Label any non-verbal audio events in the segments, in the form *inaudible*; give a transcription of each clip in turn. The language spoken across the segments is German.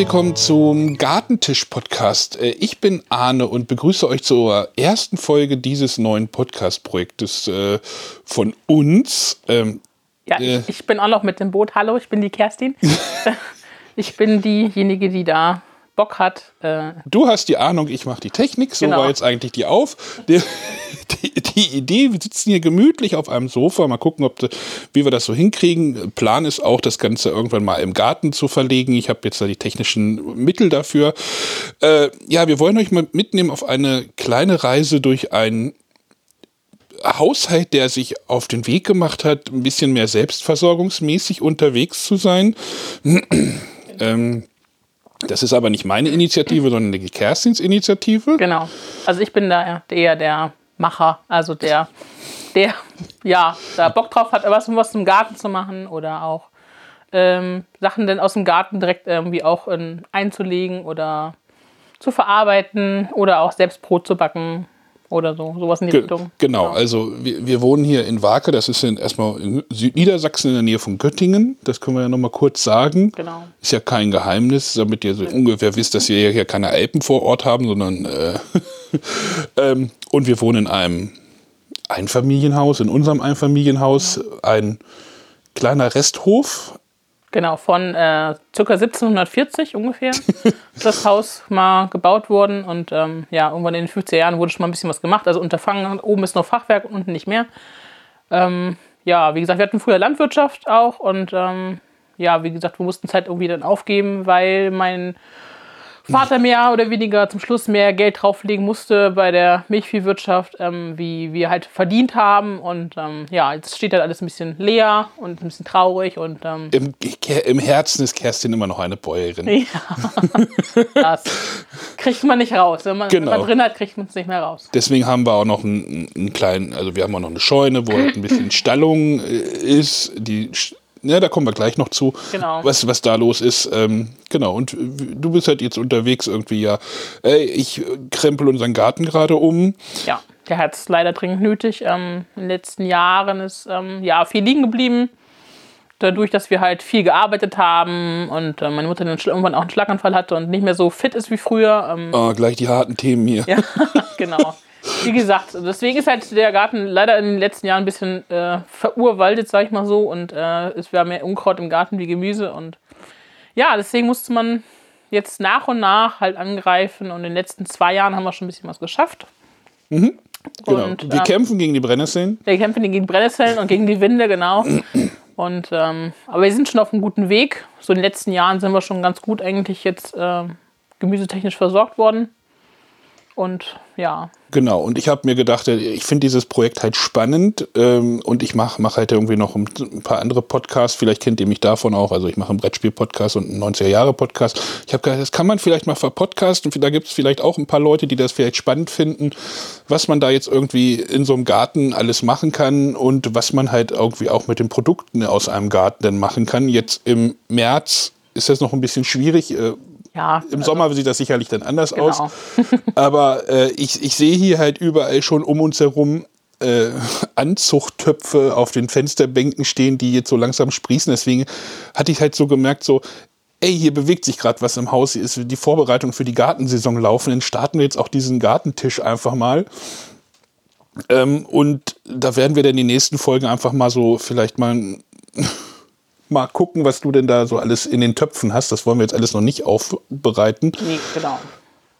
willkommen zum Gartentisch-Podcast. Äh, ich bin Arne und begrüße euch zur ersten Folge dieses neuen Podcast-Projektes äh, von uns. Ähm, ja, äh, ich bin auch noch mit dem Boot. Hallo, ich bin die Kerstin. *laughs* ich bin diejenige, die da Bock hat. Äh du hast die Ahnung, ich mache die Technik. So genau. war jetzt eigentlich die Auf. Die, die, die, Idee, wir sitzen hier gemütlich auf einem Sofa. Mal gucken, ob, wie wir das so hinkriegen. Plan ist auch, das Ganze irgendwann mal im Garten zu verlegen. Ich habe jetzt da die technischen Mittel dafür. Äh, ja, wir wollen euch mal mitnehmen auf eine kleine Reise durch ein Haushalt, der sich auf den Weg gemacht hat, ein bisschen mehr selbstversorgungsmäßig unterwegs zu sein. *clears throat* ähm, das ist aber nicht meine Initiative, sondern die Kerstins Initiative. Genau. Also ich bin da eher der Macher, also der, der ja, da Bock drauf hat, was, was im Garten zu machen oder auch ähm, Sachen dann aus dem Garten direkt irgendwie auch in, einzulegen oder zu verarbeiten oder auch selbst Brot zu backen oder so, sowas in die Ge Richtung. Genau, genau. also wir, wir, wohnen hier in Wake, das ist in, erstmal in Südniedersachsen in der Nähe von Göttingen, das können wir ja nochmal kurz sagen. Genau. Ist ja kein Geheimnis, damit ihr so ja. ungefähr wisst, dass wir hier keine Alpen vor Ort haben, sondern äh, *laughs* ähm, und wir wohnen in einem Einfamilienhaus, in unserem Einfamilienhaus, ja. ein kleiner Resthof, Genau, von äh, ca. 1740 ungefähr ist *laughs* das Haus mal gebaut worden und ähm, ja, irgendwann in den 50er Jahren wurde schon mal ein bisschen was gemacht. Also Unterfangen, oben ist noch Fachwerk und unten nicht mehr. Ähm, ja, wie gesagt, wir hatten früher Landwirtschaft auch und ähm, ja, wie gesagt, wir mussten es halt irgendwie dann aufgeben, weil mein Vater mehr oder weniger zum Schluss mehr Geld drauflegen musste bei der Milchviehwirtschaft, ähm, wie wir halt verdient haben. Und ähm, ja, jetzt steht halt alles ein bisschen leer und ein bisschen traurig. Und, ähm Im, Im Herzen ist Kerstin immer noch eine Bäuerin. Ja, *laughs* das kriegt man nicht raus. Wenn man, genau. wenn man drin hat, kriegt man es nicht mehr raus. Deswegen haben wir auch noch einen, einen kleinen, also wir haben auch noch eine Scheune, wo halt ein bisschen Stallung äh, ist. Die ja, da kommen wir gleich noch zu, genau. was, was da los ist. Ähm, genau, und du bist halt jetzt unterwegs irgendwie, ja. Ey, ich krempel unseren Garten gerade um. Ja, der hat es leider dringend nötig. Ähm, in den letzten Jahren ist ähm, ja viel liegen geblieben. Dadurch, dass wir halt viel gearbeitet haben und äh, meine Mutter dann irgendwann auch einen Schlaganfall hatte und nicht mehr so fit ist wie früher. Ähm, oh, gleich die harten Themen hier. Ja, *laughs* genau. Wie gesagt, deswegen ist halt der Garten leider in den letzten Jahren ein bisschen äh, verurwaldet, sag ich mal so. Und äh, es wäre mehr Unkraut im Garten wie Gemüse. Und ja, deswegen musste man jetzt nach und nach halt angreifen. Und in den letzten zwei Jahren haben wir schon ein bisschen was geschafft. Mhm. Genau. Und, wir ähm, kämpfen gegen die Brennnesseln. Wir kämpfen gegen die Brennnesseln und gegen die Winde, genau. *clears throat* Und, ähm, aber wir sind schon auf einem guten Weg. So in den letzten Jahren sind wir schon ganz gut eigentlich jetzt äh, gemüsetechnisch versorgt worden. Und ja. Genau, und ich habe mir gedacht, äh, ich finde dieses Projekt halt spannend ähm, und ich mache mach halt irgendwie noch ein, paar andere Podcasts. Vielleicht kennt ihr mich davon auch. Also ich mache einen Brettspiel-Podcast und einen 90er-Jahre-Podcast. Ich habe gedacht, das kann man vielleicht mal verpodcasten. Da gibt es vielleicht auch ein paar Leute, die das vielleicht spannend finden, was man da jetzt irgendwie in so einem Garten alles machen kann und was man halt irgendwie auch mit den Produkten aus einem Garten dann machen kann. Jetzt im März ist das noch ein bisschen schwierig. Ja, Im Sommer also, sieht das sicherlich dann anders genau. aus. *laughs* Aber äh, ich, ich sehe hier halt überall schon um uns herum äh, Anzuchttöpfe auf den Fensterbänken stehen, die jetzt so langsam sprießen. Deswegen hatte ich halt so gemerkt, so, ey, hier bewegt sich gerade was im Haus, hier ist die Vorbereitung für die Gartensaison laufen, dann starten wir jetzt auch diesen Gartentisch einfach mal. Ähm, und da werden wir dann die nächsten Folgen einfach mal so vielleicht mal mal gucken, was du denn da so alles in den Töpfen hast. Das wollen wir jetzt alles noch nicht aufbereiten. Nee, genau.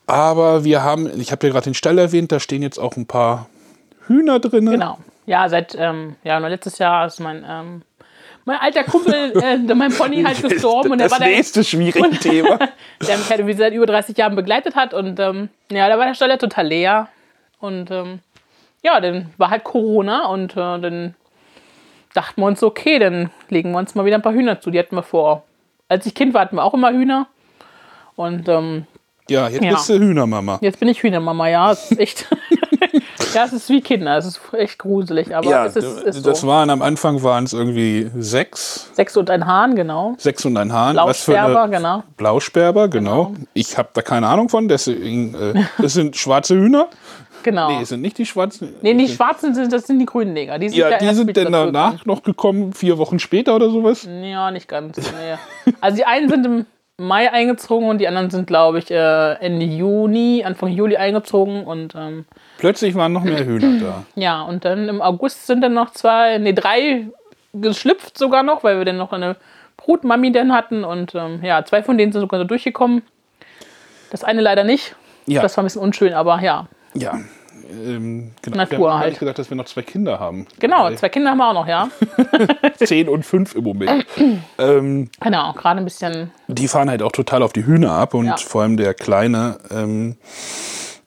Aber wir haben, ich habe ja gerade den Stall erwähnt, da stehen jetzt auch ein paar Hühner drin. Genau. Ja, seit, ähm, ja, letztes Jahr ist mein, ähm, mein alter Kumpel, äh, mein Pony halt *laughs* gestorben. und das war nächste der, schwierige und, *laughs* Thema. der mich halt seit über 30 Jahren begleitet hat. Und ähm, ja, da war der Stall ja total leer. Und ähm, ja, dann war halt Corona und äh, dann dachten wir uns, okay, dann legen wir uns mal wieder ein paar Hühner zu. Die hatten wir vor. Als ich Kind war, hatten wir auch immer Hühner. Und ähm, ja, jetzt ja. bist du Hühnermama. Jetzt bin ich Hühnermama, ja. Es ist echt. *laughs* ja, es ist wie Kinder, es ist echt gruselig. Aber ja, es ist, ist das so. waren am Anfang waren es irgendwie sechs. Sechs und ein Hahn, genau. Sechs und ein Hahn. Blausperber, genau. Blausperber, genau. genau. Ich habe da keine Ahnung von, deswegen, äh, das sind schwarze Hühner. Genau. Nee, sind nicht die schwarzen. Nee, die schwarzen sind, das sind die grünen Neger. Die sind ja, die sind denn danach noch gekommen, vier Wochen später oder sowas? Ja, nicht ganz. Nee. Also die einen sind im Mai eingezogen und die anderen sind, glaube ich, äh, Ende Juni, Anfang Juli eingezogen und ähm, Plötzlich waren noch mehr Hühner da. ja, und dann im August sind dann noch zwei, nee, drei geschlüpft sogar noch, weil wir dann noch eine Brutmami dann hatten und ähm, ja, zwei von denen sind sogar so durchgekommen. Das eine leider nicht. Ja. Das war ein bisschen unschön, aber ja. Ja. Ähm, genau. Natur wir haben halt. gedacht, dass wir noch zwei Kinder haben. Genau, Weil zwei Kinder haben wir auch noch, ja. *laughs* Zehn und fünf im Moment. *clears throat* ähm, Genau, gerade ein bisschen, die fahren halt auch total auf die Hühner ab und Ja. vor allem der Kleine. Ähm,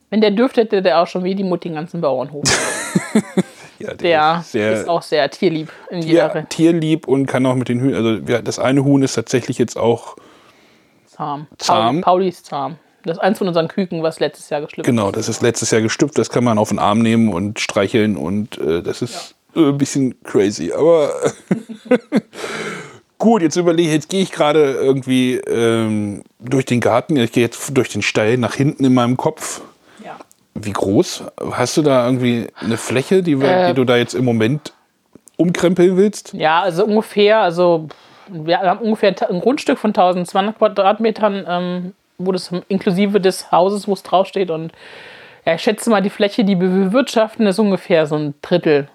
wenn der dürfte, hätte der auch schon wie die Mutti den ganzen Bauernhof. *laughs* ja, der, Der ist sehr ist auch sehr tierlieb in Tier, jeder tierlieb und kann auch mit den Hühnern. Also das eine Huhn ist tatsächlich jetzt auch zahm. Zahm. Pauli, Pauli ist zahm. Das ist eins von unseren Küken, was letztes Jahr geschlüpft Genau, das ist letztes Jahr gestüpft, das kann man auf den Arm nehmen und streicheln und äh, das ist äh, ein bisschen crazy. Aber *laughs* gut, jetzt überlege ich, jetzt gehe ich gerade irgendwie ähm, durch den Garten, ich gehe jetzt durch den Stall nach hinten in meinem Kopf. Ja. Wie groß? Hast du da irgendwie eine Fläche, die, Äh. die du da jetzt im Moment umkrempeln willst? Ja, also ungefähr, also wir haben ungefähr ein Grundstück von 1200 Quadratmetern, ähm, wo das inklusive des Hauses, wo es draufsteht. Und ja, ich schätze mal, die Fläche, die wir bewirtschaften, ist ungefähr so ein Drittel.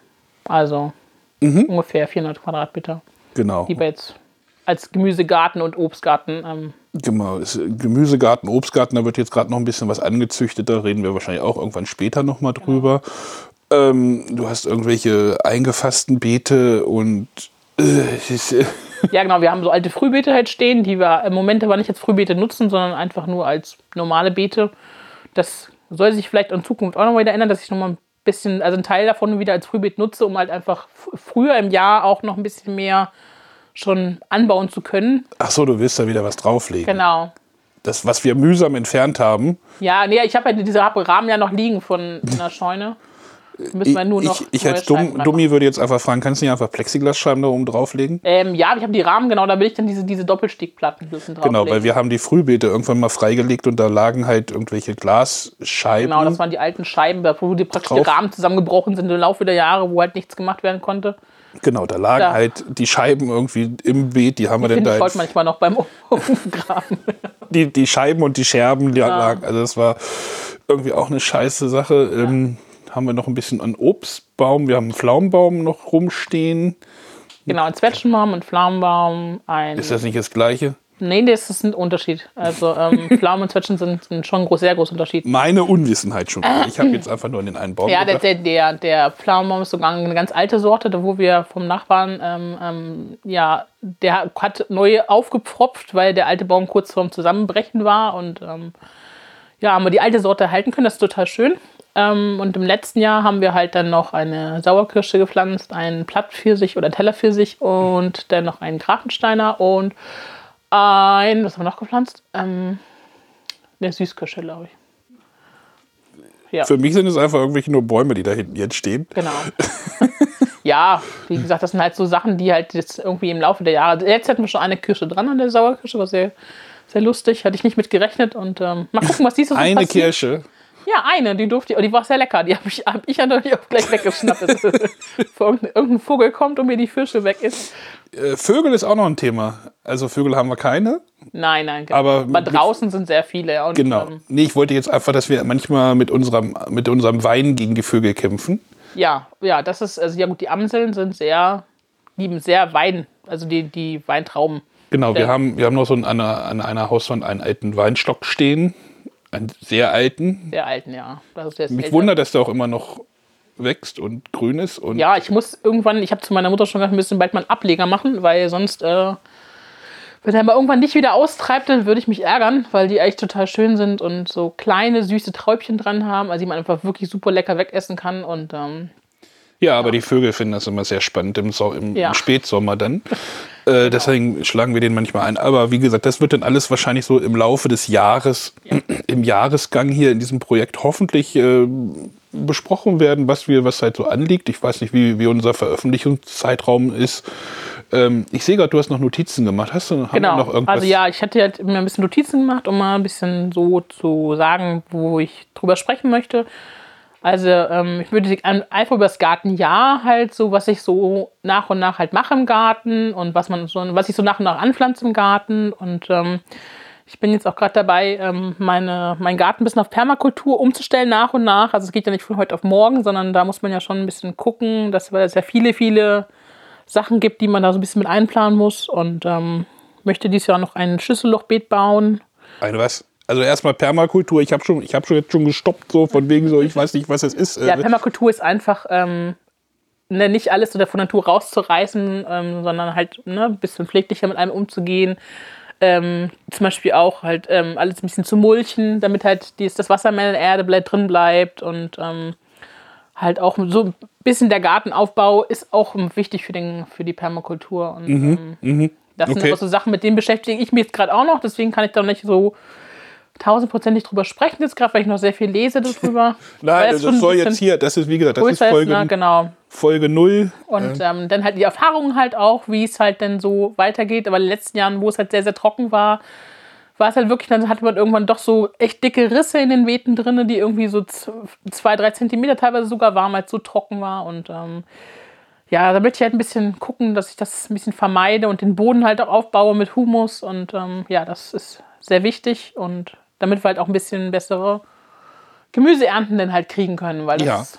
Also ungefähr 400 Quadratmeter, Genau. die wir jetzt als Gemüsegarten und Obstgarten ähm, Genau, Gemüsegarten, Obstgarten, da wird jetzt gerade noch ein bisschen was angezüchtet, da reden wir wahrscheinlich auch irgendwann später nochmal drüber. Ähm, du hast irgendwelche eingefassten Beete und äh, äh, Ja, genau, wir haben so alte Frühbeete halt stehen, die wir im Moment aber nicht als Frühbeete nutzen, sondern einfach nur als normale Beete. Das soll sich vielleicht in Zukunft auch noch wieder ändern, dass ich noch mal ein bisschen, also einen Teil davon wieder als Frühbeet nutze, um halt einfach früher im Jahr auch noch ein bisschen mehr schon anbauen zu können. ach so, du willst da wieder was drauflegen. Genau. Das, was wir mühsam entfernt haben, Ja, nee, ich habe halt diese Rahmen ja noch liegen von einer Scheune. Müssen wir nur noch ich, ich als Dumm, Dummi würde jetzt einfach fragen, kannst du nicht einfach Plexiglasscheiben da oben drauflegen? Ähm, ja, ich habe die Rahmen, genau, da will ich dann diese, diese Doppelstickplatten müssen Genau, drauflegen. weil wir haben die Frühbeete irgendwann mal freigelegt und da lagen halt irgendwelche Glasscheiben. Genau, das waren die alten Scheiben, wo die praktisch Drauf. die Rahmen zusammengebrochen sind im Laufe der Jahre, wo halt nichts gemacht werden konnte. Genau, da lagen Ja. halt die Scheiben irgendwie im Beet, die haben wir denn da ich manchmal noch beim *laughs* Ofengraben. die, die Scheiben und die Scherben die lagen. Also das war irgendwie auch eine scheiße Sache. Ähm, haben wir noch ein bisschen an Obstbaum. Wir haben einen Pflaumenbaum noch rumstehen. genau, ein Zwetschgenbaum, ein Pflaumenbaum, ein. Ist das nicht das gleiche? nee, das ist ein Unterschied. Also ähm, *laughs* Pflaumen und Zwetschgen sind, sind schon ein groß, sehr großer Unterschied. Meine Unwissenheit schon. Ich habe *laughs* jetzt einfach nur an den einen Baum Ja, der, der, der, der Pflaumenbaum ist sogar eine ganz alte Sorte, da wo wir vom Nachbarn, ähm, ähm, ja, der hat neu aufgepfropft, weil der alte Baum kurz vorm Zusammenbrechen war und ähm, ja, haben wir die alte Sorte erhalten können, das ist total schön. Ähm, und im letzten Jahr haben wir halt dann noch eine Sauerkirsche gepflanzt, einen Plattpfirsich oder Tellerpfirsich und dann noch einen Grafensteiner und ein, was haben wir noch gepflanzt? Ähm, eine Süßkirsche, glaube ich. Ja. Für mich sind es einfach irgendwelche nur Bäume, die da hinten jetzt stehen. Genau. *laughs* ja, wie gesagt, das sind halt so Sachen, die halt jetzt irgendwie im Laufe der Jahre. Also Jetzt hatten wir schon eine Kirsche dran an der Sauerkirsche, war sehr, sehr lustig. Hatte ich nicht mit gerechnet. Und ähm, mal gucken, was dieses so Eine passiert. Kirsche. Ja, eine, die durfte ich. Die war sehr lecker. Die habe ich, hab ich natürlich auch gleich weggeschnappt. *laughs* irgendein, Vogel kommt und mir die Kirsche weg ist. Äh, Vögel ist auch noch ein Thema. Also Vögel haben wir keine. Nein, nein. genau. Aber Aber draußen sind sehr viele. Und, Genau. Ähm, Nee, ich wollte jetzt einfach, dass wir manchmal mit unserem, mit unserem Wein gegen die Vögel kämpfen. ja, ja, das ist, also ja gut, die Amseln sind sehr, lieben sehr Wein, also die, die Weintrauben. Genau, wir haben, wir haben noch so an einer, an einer Hauswand einen alten Weinstock stehen. Einen sehr alten. Der alten, ja. Das ist jetzt Mich älter. wundert, dass der auch immer noch wächst und grün ist. Und Ja, ich muss irgendwann, ich habe zu meiner Mutter schon gesagt, wir müssen bald mal einen Ableger machen, weil sonst, äh, wenn er mal irgendwann nicht wieder austreibt, dann würde ich mich ärgern, weil die eigentlich total schön sind und so kleine, süße Träubchen dran haben, also die man einfach wirklich super lecker wegessen kann. Und ähm, ja, aber die Vögel finden das immer sehr spannend im, so im, Ja. Spätsommer dann. Äh, deswegen schlagen wir den manchmal ein. Aber wie gesagt, das wird dann alles wahrscheinlich so im Laufe des Jahres, *clears throat* im Jahresgang hier in diesem Projekt hoffentlich äh, besprochen werden, was wir, was halt so anliegt. Ich weiß nicht, wie, wie unser Veröffentlichungszeitraum ist. Ähm, ich sehe gerade, du hast noch Notizen gemacht. Hast du genau. noch irgendwas? Also ja, ich hatte halt mir ein bisschen Notizen gemacht, um mal ein bisschen so zu sagen, wo ich drüber sprechen möchte. Also ähm, ich würde einfach über das Gartenjahr halt so, was ich so nach und nach halt mache im Garten und was man so, was ich so nach und nach anpflanze im Garten und ähm, Ich bin jetzt auch gerade dabei, ähm, meine, meinen Garten ein bisschen auf Permakultur umzustellen nach und nach. Also es geht ja nicht von heute auf morgen, sondern da muss man ja schon ein bisschen gucken, dass es ja viele, viele Sachen gibt, die man da so ein bisschen mit einplanen muss. Und ähm, möchte dieses Jahr noch ein Schüssellochbeet bauen. Ein was? Also erstmal Permakultur. Ich habe schon, ich habe schon jetzt schon gestoppt so von wegen so. Ich weiß nicht, was es ist. Ja, Permakultur ist einfach ähm, ne, nicht alles so von Natur rauszureißen, ähm, sondern halt ne, ein bisschen pfleglicher mit einem umzugehen. Ähm, zum Beispiel auch halt ähm, alles ein bisschen zu mulchen, damit halt dies, das Wasser mehr in der Erde bleibt, drin bleibt und ähm, halt auch so ein bisschen der Gartenaufbau ist auch wichtig für, den, für die Permakultur. Und Mhm, mhm. das sind Okay. auch so Sachen, mit denen beschäftige ich mich jetzt gerade auch noch, deswegen kann ich da nicht so tausendprozentig drüber sprechen jetzt gerade, weil ich noch sehr viel lese darüber. *laughs* Nein, das ein soll jetzt hier, das ist wie gesagt, das ist größer ist, Folge, ne? genau. Folge 0. Und ähm, dann halt die Erfahrungen halt auch, wie es halt dann so weitergeht. Aber in den letzten Jahren, wo es halt sehr, sehr trocken war, war es halt wirklich, dann hatte man irgendwann doch so echt dicke Risse in den Beeten drin, die irgendwie so zwei, drei Zentimeter teilweise sogar waren, weil es so trocken war. Und ähm, ja, da möchte ich halt ein bisschen gucken, dass ich das ein bisschen vermeide und den Boden halt auch aufbaue mit Humus. Und ähm, ja, das ist sehr wichtig. Und damit wir halt auch ein bisschen bessere Gemüseernten dann halt kriegen können, weil das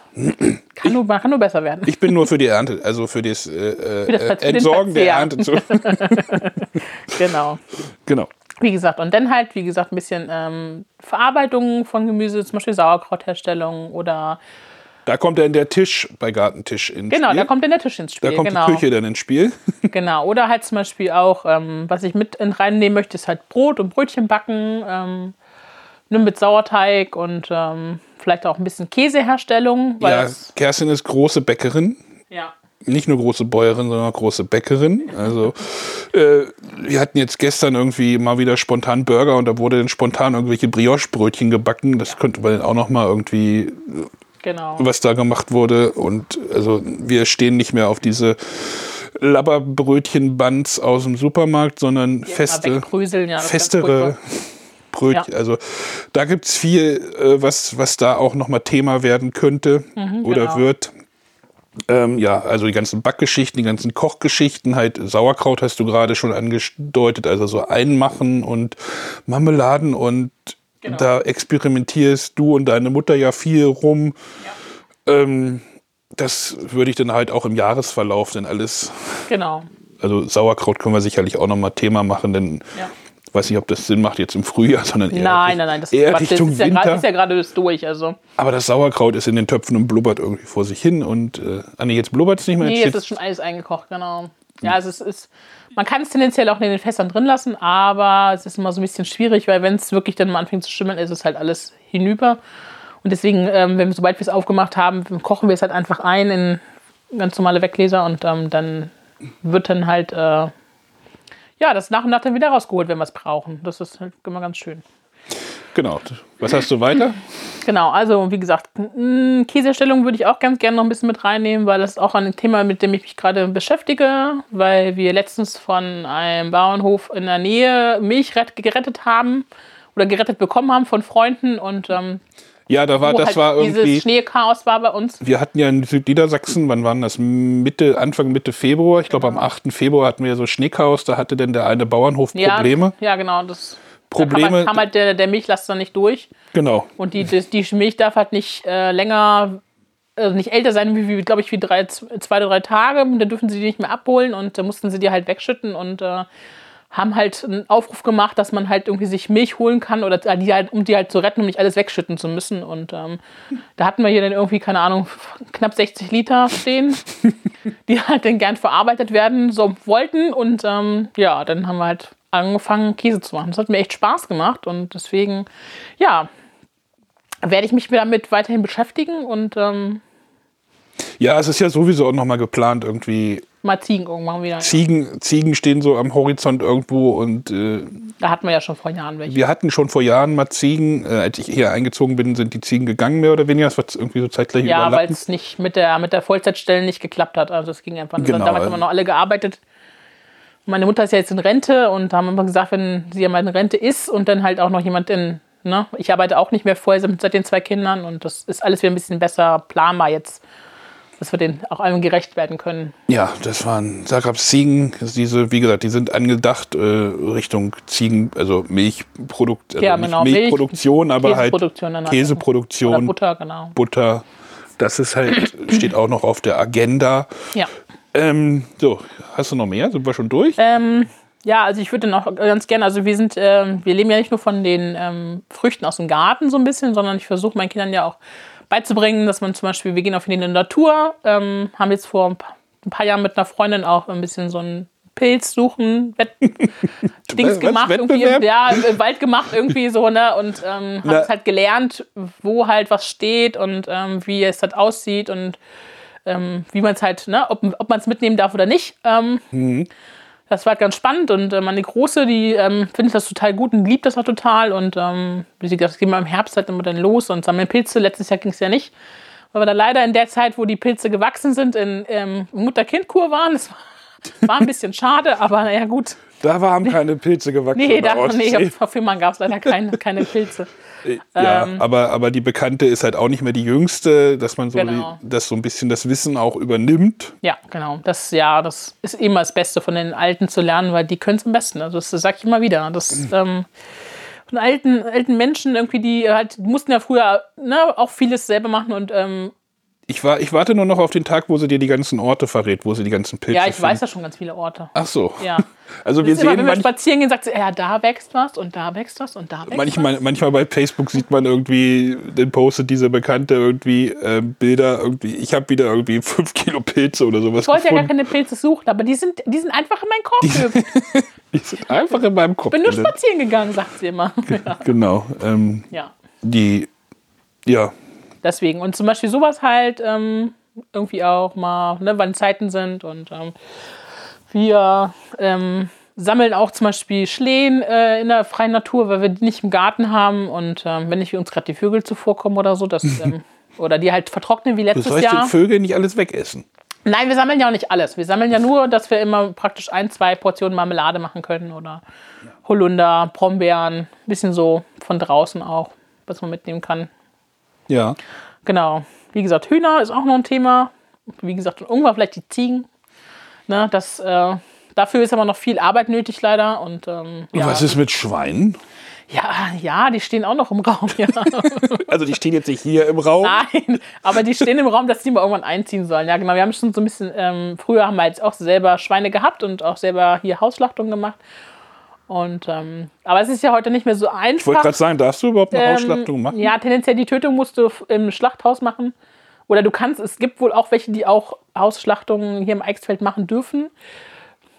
kann, nur, kann nur besser werden. Ich bin nur für die Ernte, also für das, äh, äh, Für das den Entsorgen der. Ernte. Zu, *laughs* Genau. genau. Wie gesagt, und dann halt, wie gesagt, ein bisschen ähm, Verarbeitung von Gemüse, zum Beispiel Sauerkrautherstellung oder Da kommt dann der Tisch bei Gartentisch ins genau, Spiel. da kommt dann der Tisch ins Spiel. Da kommt genau. die Küche dann ins Spiel. *laughs* Genau. Oder halt zum Beispiel auch, ähm, was ich mit in reinnehmen möchte, ist halt Brot und Brötchen backen, ähm, nur mit Sauerteig und ähm, vielleicht auch ein bisschen Käseherstellung. Ja, Kerstin ist große Bäckerin. ja. Nicht nur große Bäuerin, sondern große Bäckerin. Also äh, wir hatten jetzt gestern irgendwie mal wieder spontan Burger und da wurde dann spontan irgendwelche Brioche-Brötchen gebacken. Das könnte man dann auch noch mal irgendwie Genau. was da gemacht wurde. Und also wir stehen nicht mehr auf diese Labberbrötchen-Buns aus dem Supermarkt, sondern Mal feste, ja, das ist ganz festere. Brötchen. Ja. Also da gibt es viel, äh, was, was da auch nochmal Thema werden könnte oder genau. wird. Ähm, ja, also die ganzen Backgeschichten, die ganzen Kochgeschichten, halt Sauerkraut hast du gerade schon angedeutet, also so Einmachen und Marmeladen und Genau. da experimentierst du und deine Mutter ja viel rum. Ähm, das würde ich dann halt auch im Jahresverlauf dann alles, Genau. also Sauerkraut können wir sicherlich auch nochmal Thema machen, denn Ja. Weiß nicht, ob das Sinn macht jetzt im Frühjahr, *laughs* sondern eher, Nein, nein, nein, das, eher das Richtung ist ja Winter. gerade ist ja gerade durch. Also. Aber das Sauerkraut ist in den Töpfen und blubbert irgendwie vor sich hin und äh, ah nee, jetzt blubbert es nicht mehr. Nee, jetzt jetzt ist schon alles eingekocht, genau. Ja, also es ist, man kann es tendenziell auch in den Fässern drin lassen, aber es ist immer so ein bisschen schwierig, weil wenn es wirklich dann mal anfängt zu schimmeln, ist es halt alles hinüber. Und deswegen, ähm, wenn wir, sobald wir es aufgemacht haben, kochen wir es halt einfach ein in ganz normale Weggläser und ähm, dann wird dann halt, äh, ja, das nach und nach dann wieder rausgeholt, wenn wir es brauchen. Das ist halt immer ganz schön. Genau. Was hast du weiter? Genau, also wie gesagt, m, Käseerstellung würde ich auch ganz gerne noch ein bisschen mit reinnehmen, weil das ist auch ein Thema, mit dem ich mich gerade beschäftige, weil wir letztens von einem Bauernhof in der Nähe Milch rett- gerettet haben oder gerettet bekommen haben von Freunden und ähm, Ja, da war, das halt war irgendwie. dieses Schneechaos war bei uns. Wir hatten ja in Südniedersachsen, wann waren das? Mitte, Anfang Mitte Februar. Ich glaube, am 8. Februar hatten wir ja so Schneechaos. Da hatte denn der eine Bauernhof Ja, Probleme. Ja, genau. Das, Probleme- Da kam, halt- kam halt der, der Milchlaster nicht durch. Genau. Und die, die, die Milch darf halt nicht äh, länger, also nicht älter sein, wie, glaube ich, wie drei, zwei oder drei Tage. Dann dürfen sie die nicht mehr abholen und da mussten sie die halt wegschütten und äh, haben halt einen Aufruf gemacht, dass man halt irgendwie sich Milch holen kann oder die halt, um die halt zu retten, um nicht alles wegschütten zu müssen. Und ähm, da hatten wir hier dann irgendwie, keine Ahnung, *laughs* knapp 60 Liter stehen, *laughs* die halt dann gern verarbeitet werden so wollten. Und ähm, ja, dann haben wir halt angefangen, Käse zu machen. Das hat mir echt Spaß gemacht und deswegen, ja, werde ich mich damit weiterhin beschäftigen und ähm, Ja, es ist ja sowieso auch nochmal geplant, irgendwie. mal Ziegen irgendwann wieder. Ziegen, Ziegen stehen so am Horizont irgendwo und äh, Da hatten wir ja schon vor Jahren welche. wir hatten schon vor Jahren mal Ziegen. Äh, als ich hier eingezogen bin, sind die Ziegen gegangen, mehr oder weniger. Das war irgendwie so zeitgleich Ja, weil es nicht mit der, mit der Vollzeitstelle nicht geklappt hat. Also es ging einfach nicht. Genau, Damals also- haben wir noch alle gearbeitet. Meine Mutter ist ja jetzt in Rente und haben immer gesagt, wenn sie ja mal in Rente ist und dann halt auch noch jemand in, ne, ich arbeite auch nicht mehr vorher seit den zwei Kindern und das ist alles wieder ein bisschen besser planbar jetzt. Dass wir den auch allem gerecht werden können. Ja, das waren Zagreb Ziegen. Diese, wie gesagt, die sind angedacht äh, Richtung Ziegen, also Milchprodukt, also Ja, genau, Milchproduktion, aber halt Käseproduktion halt. Käseproduktion, Oder Butter, genau. Butter. Das ist halt, *clears throat* steht auch noch auf der Agenda. Ja. Ähm, so, hast du noch mehr? Sind wir schon durch? Ähm, ja, also ich würde noch ganz gerne, also wir sind, ähm, wir leben ja nicht nur von den ähm, Früchten aus dem Garten so ein bisschen, sondern ich versuche meinen Kindern ja auch beizubringen, dass man zum Beispiel, wir gehen auf in die Natur, ähm, haben jetzt vor ein paar, ein paar Jahren mit einer Freundin auch ein bisschen so ein Pilz suchen, *laughs* Wett Dings gemacht, irgendwie, Wettbewerb? ja, im Wald gemacht irgendwie so, ne, und ähm, *laughs* haben es halt gelernt, wo halt was steht und ähm, wie es halt aussieht und ähm, wie man es halt, ne, ob, ob man es mitnehmen darf oder nicht. Ähm, Das war halt ganz spannend und äh, meine Große, die ähm, findet das total gut und liebt das auch total. Und ähm, wie sie gesagt, das gehen wir im Herbst halt immer dann los und sammeln Pilze. Letztes Jahr ging es ja nicht, weil wir da leider in der Zeit, wo die Pilze gewachsen sind, in ähm, Mutter-Kind-Kur waren. Das war *laughs* ein bisschen schade, aber naja, gut. Da waren keine Pilze gewachsen. Nee, da, Ostsee. auf, auf Fehmarn gab es leider keine, *laughs* keine Pilze. Ja, Ähm, aber, aber die Bekannte ist halt auch nicht mehr die Jüngste, dass man so, Genau. die, dass so ein bisschen das Wissen auch übernimmt. Ja, genau. Das, ja, das ist immer das Beste von den Alten zu lernen, weil die können es am besten. Also das sage ich immer wieder. Das, ähm, von alten, alten Menschen irgendwie, die halt, die mussten ja früher ne, auch vieles selber machen und ähm, Ich, war, ich warte nur noch auf den Tag, wo sie dir die ganzen Orte verrät, wo sie die ganzen Pilze ja, ich finden. weiß ja schon ganz viele Orte. Ach so. Ja. *laughs* Also wir ist immer, sehen wenn wir spazieren gehen, sagt sie, ja, da wächst was und da wächst was und da wächst was. manchmal, manchmal bei Facebook sieht man irgendwie, den postet diese Bekannte irgendwie äh, Bilder, irgendwie, ich habe wieder irgendwie *laughs* fünf Kilo Pilze oder sowas Ich wollte ja gar gefunden. keine Pilze suchen, aber die sind, die sind einfach in meinen Korb gehüpft. *laughs* Die sind einfach in meinem Kopf. Bin nur spazieren gegangen, sagt sie immer. Ja. Genau. Ähm, ja. die, ja, Deswegen. Und zum Beispiel sowas halt ähm, irgendwie auch mal, ne, wann Zeiten sind. Und ähm, wir ähm, sammeln auch zum Beispiel Schlehen äh, in der freien Natur, weil wir die nicht im Garten haben. Und ähm, wenn nicht wie uns gerade die Vögel zuvorkommen oder so, das, ähm, *laughs* oder die halt vertrocknen wie letztes sollst Jahr. den Vögeln nicht alles wegessen. Nein, wir sammeln ja auch nicht alles. Wir sammeln ja nur, dass wir immer praktisch ein, zwei Portionen Marmelade machen können oder Holunder, Brombeeren, bisschen so von draußen auch, was man mitnehmen kann. Ja. Genau. Wie gesagt, Hühner ist auch noch ein Thema. Wie gesagt, und irgendwann vielleicht die Ziegen. Ne, das, äh, dafür ist aber noch viel Arbeit nötig, leider. Und, ähm, ja. Was ist mit Schweinen? ja, ja, die stehen auch noch im Raum. Ja. *laughs* Also die stehen jetzt nicht hier im Raum. Nein, aber die stehen im Raum, dass die mal irgendwann einziehen sollen. Ja, genau. Wir haben schon so ein bisschen, ähm, früher haben wir jetzt auch selber Schweine gehabt und auch selber hier Hausschlachtung gemacht. Und, ähm, aber es ist ja heute nicht mehr so einfach. Ich wollte gerade sagen, darfst du überhaupt eine Ähm, Ausschlachtung machen? Ja, tendenziell die Tötung musst du im Schlachthaus machen. Oder du kannst, es gibt wohl auch welche, die auch Hausschlachtungen hier im Eichsfeld machen dürfen.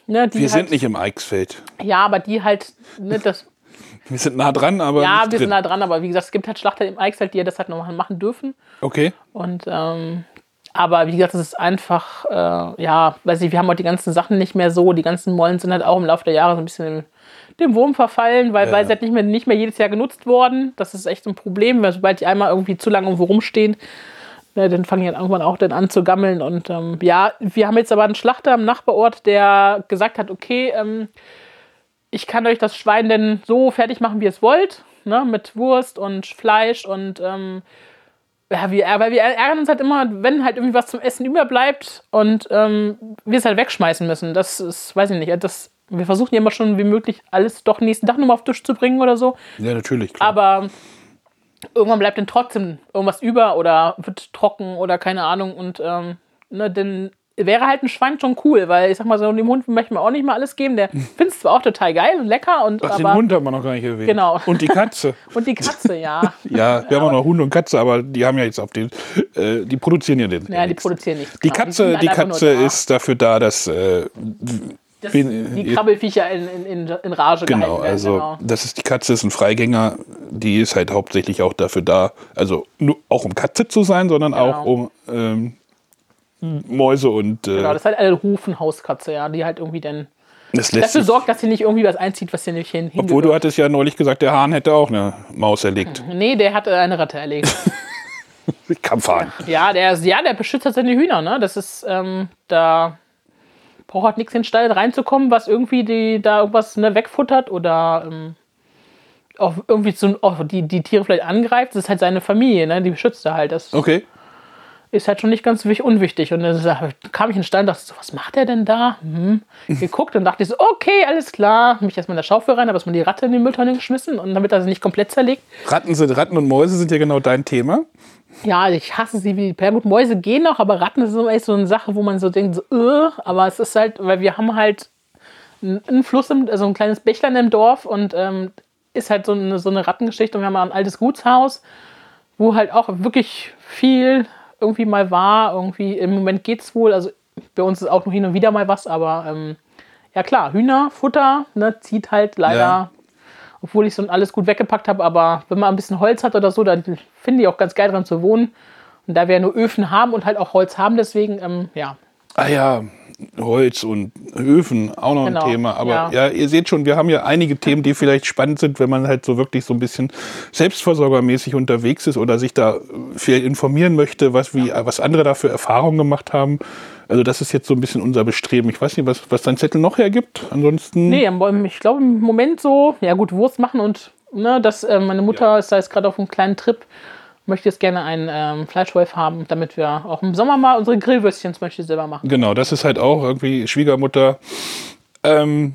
Ne, Wir halt, sind nicht im Eichsfeld. Ja, aber die halt, ne, das, *laughs* Wir sind nah dran, aber ja, wir sind drin. da dran, aber wie gesagt, es gibt halt Schlachter im Eichsfeld, die das halt noch machen dürfen. Okay. Und ähm, aber wie gesagt, das ist einfach, äh, ja, weiß ich, wir haben heute die ganzen Sachen nicht mehr so. Die ganzen Mollen sind halt auch im Laufe der Jahre so ein bisschen dem, Wurm verfallen, weil, Ja. weil sie halt nicht mehr, nicht mehr jedes Jahr genutzt worden. Das ist echt ein Problem, weil sobald die einmal irgendwie zu lange irgendwo rumstehen, ne, dann fangen die halt irgendwann auch dann an zu gammeln. Und ähm, ja, wir haben jetzt aber einen Schlachter im Nachbarort, der gesagt hat, okay, ähm, ich kann euch das Schwein denn so fertig machen, wie ihr es wollt, ne, mit Wurst und Fleisch und ähm, ja, wir, weil wir ärgern uns halt immer, wenn halt irgendwie was zum Essen überbleibt und ähm, wir es halt wegschmeißen müssen. Das ist, weiß ich nicht, das, wir versuchen ja immer schon wie möglich alles doch nächsten Tag nochmal auf den Tisch zu bringen oder so. Ja, natürlich. Klar. Aber irgendwann bleibt dann trotzdem irgendwas über oder wird trocken oder keine Ahnung. Und ähm, ne, dann wäre halt ein Schwein schon cool, weil ich sag mal so, dem Hund möchte man auch nicht mal alles geben. Der findet es zwar auch total geil und lecker und Ach, den aber. Hund haben wir noch gar nicht erwähnt. Genau. Und die Katze. *laughs* Und die Katze, ja. *laughs* Ja, wir haben auch noch Hund und Katze, aber die haben ja jetzt auf den, äh, die produzieren ja den. Ja, die produzieren nichts. Die genau. Katze, die einfach Katze da. ist dafür da, dass äh, Das, bin- die Krabbelfiecher in, in, in, Rage genau, gehalten werden. also genau. das ist die Katze ist ein Freigänger, die ist halt hauptsächlich auch dafür da, also nur auch um Katze zu sein, sondern auch um ähm, Mäuse und äh, Genau, das ist halt eine Rufenhauskatze, ja, die halt irgendwie dann dafür sorgt, dass sie nicht irgendwie was einzieht, was sie nicht hin obwohl du hattest ja neulich gesagt, der Hahn hätte auch eine Maus erlegt. *laughs* Nee, der hat eine Ratte erlegt. *laughs* Kampfhahn. ja, der, ja, der beschützt halt seine Hühner, ne? Das ist, ähm, da braucht halt nichts in den Stall reinzukommen, was irgendwie die, da irgendwas ne, wegfuttert oder ähm, auch irgendwie zu, auch die, die Tiere vielleicht angreift. Das ist halt seine Familie, ne? Die beschützt er halt. Das, Okay. ist halt schon nicht ganz wich- unwichtig. Und dann kam ich in den Stall und dachte so, was macht er denn da? Hm. *laughs* Geguckt und dachte ich so, okay, alles klar. Mich erstmal in der Schaufel rein, habe erstmal die Ratte in die Mülltonne geschmissen und damit er sie nicht komplett zerlegt. Ratten, sind, Ratten und Mäuse sind ja genau dein Thema. Ja, ich hasse sie wie ja gut, Mäuse gehen noch, aber Ratten ist so eine Sache, wo man so denkt, so, äh, aber es ist halt, weil wir haben halt einen einen Fluss, im, also ein kleines Bächlein im Dorf und ähm, ist halt so eine, so eine Rattengeschichte und wir haben ein altes Gutshaus, wo halt auch wirklich viel irgendwie mal war. Irgendwie im Moment geht's wohl, also bei uns ist auch noch hin und wieder mal was, aber ähm, ja klar, Hühner, Futter, ne, zieht halt leider, Ja. Obwohl ich so alles gut weggepackt habe, aber wenn man ein bisschen Holz hat oder so, dann finde ich auch ganz geil dran zu wohnen. Und da wir ja nur Öfen haben und halt auch Holz haben, deswegen, ähm, ja, Ah ja, Holz und Öfen, auch noch Genau, ein Thema. Aber ja. ja. ihr seht schon, wir haben ja einige Themen, die vielleicht spannend sind, wenn man halt so wirklich so ein bisschen selbstversorgermäßig unterwegs ist oder sich da viel informieren möchte, was, wie, was andere da für Erfahrungen gemacht haben. Also das ist jetzt so ein bisschen unser Bestreben. Ich weiß nicht, was, was dein Zettel noch hergibt. Ansonsten. Nee, ich glaube im Moment so, ja gut, Wurst machen und ne, das, äh, meine Mutter ist da jetzt gerade auf einem kleinen Trip, möchte jetzt gerne einen ähm, Fleischwolf haben, damit wir auch im Sommer mal unsere Grillwürstchen zum Beispiel selber machen. Genau, das ist halt auch irgendwie Schwiegermutter. Ähm,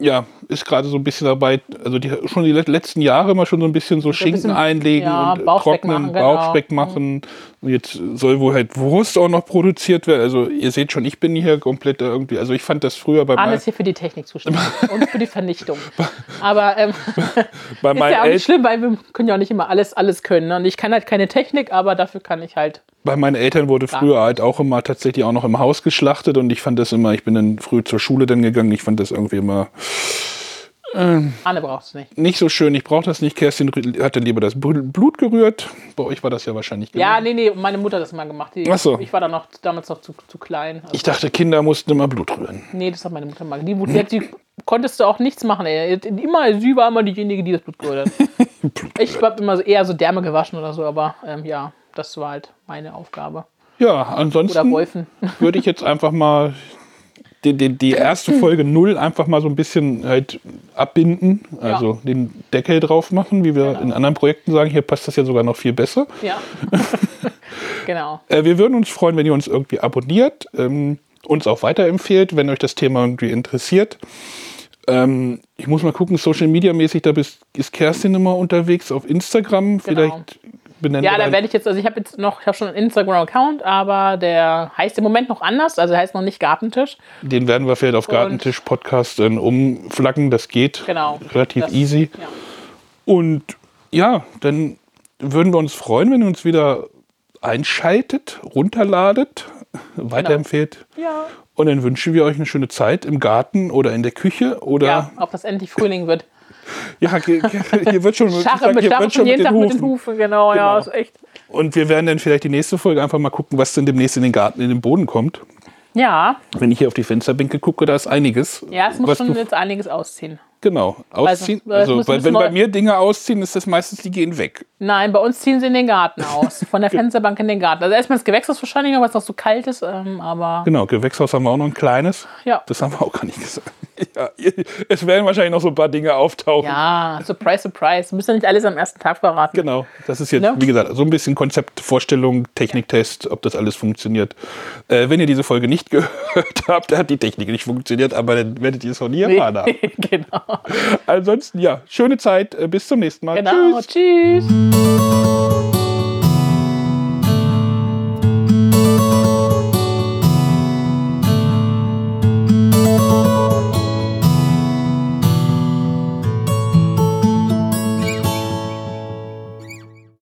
ja, ist gerade so ein bisschen dabei, also die, schon die let- letzten Jahre immer schon so ein bisschen so Schinken bisschen, einlegen ja, und Bauchspeck trocknen, machen, genau. Bauchspeck machen. Und jetzt soll wohl halt Wurst auch noch produziert werden. Also ihr seht schon, ich bin hier komplett irgendwie, also ich fand das früher bei, ist hier für die Technik zuständig *laughs* und für die Vernichtung. Aber ähm, *laughs* bei ist ja auch nicht schlimm, weil wir können ja auch nicht immer alles, alles können. Ne? Und ich kann halt keine Technik, aber dafür kann ich halt. Bei meinen Eltern wurde früher halt auch immer tatsächlich auch noch im Haus geschlachtet und ich fand das immer, ich bin dann früh zur Schule dann gegangen, ich fand das irgendwie immer Arne braucht es nicht. nicht so schön. Ich brauche das nicht. Kerstin rü- hat dann lieber das Bl- Blut gerührt. Bei euch war das ja wahrscheinlich Ja, genau. nee, nee, meine Mutter hat das mal gemacht. Die, Ach so. Ich war da noch, damals noch zu, zu klein. Also, Ich dachte, Kinder mussten immer Blut rühren. nee, das hat meine Mutter mal. Die, die, hat- die konntest du auch nichts machen. Ey. Immer, sie war immer diejenige, die das Blut gerührt hat. *laughs* ich habe immer so, eher so Därme gewaschen oder so, aber ähm, ja, das war halt meine Aufgabe. Ja, ansonsten würde ich jetzt einfach mal die, die, die erste Folge null einfach mal so ein bisschen halt abbinden. Also den Deckel drauf machen, wie wir in anderen Projekten sagen. Hier passt das ja sogar noch viel besser. Ja. *laughs* genau. Äh, wir würden uns freuen, wenn ihr uns irgendwie abonniert, ähm, uns auch weiterempfehlt, wenn euch das Thema irgendwie interessiert. Ähm, ich muss mal gucken, Social Media mäßig, da bist, ist Kerstin immer unterwegs auf Instagram. Vielleicht benennen Genau. Ja, da werde ich jetzt, also ich habe jetzt noch, ich habe schon einen Instagram-Account, aber der heißt im Moment noch anders, also der heißt noch nicht Gartentisch. Den werden wir vielleicht auf Gartentisch Podcast dann umflaggen. Das geht Genau. relativ Das- easy. Ja. Und ja, dann würden wir uns freuen, wenn ihr uns wieder einschaltet, runterladet, weiterempfehlt. Ja. Und dann wünschen wir euch eine schöne Zeit im Garten oder in der Küche oder Ja, ob das endlich Frühling wird. Ja, hier wird schon, ich Scharre mit hier Scharre wird schon jeden mit Tag den mit den Hufen. Hufen, genau, ja, Genau. ist echt. Und wir werden dann vielleicht die nächste Folge einfach mal gucken, was denn demnächst in den Garten, in den Boden kommt. Ja, Wenn ich hier auf die Fensterbänke gucke, da ist einiges. ja, es muss schon jetzt einiges ausziehen. Genau, ausziehen. es Also, muss- weil, wenn bei mir Dinge ausziehen, ist das meistens, die gehen weg. Nein, bei uns ziehen sie in den Garten aus. *laughs* Von der Fensterbank in den Garten. Also erstmal das Gewächshaus wahrscheinlich noch, weil es noch so kalt ist, ähm, aber Genau, Gewächshaus haben wir auch noch ein kleines. ja. Das haben wir auch gar nicht gesagt. *laughs* Ja, es werden wahrscheinlich noch so ein paar Dinge auftauchen. Ja, surprise, surprise. Müssen ja nicht alles am ersten Tag verraten. Genau, das ist jetzt, Ne? wie gesagt, so ein bisschen Konzeptvorstellung, Techniktest, ob das alles funktioniert. Äh, wenn ihr diese Folge nicht *laughs* gehört habt, hat die Technik nicht funktioniert, aber dann werdet ihr es auch nie erfahren haben. genau. Ansonsten, ja, schöne Zeit, äh, bis zum nächsten Mal. Genau. Tschüss. Tschüss.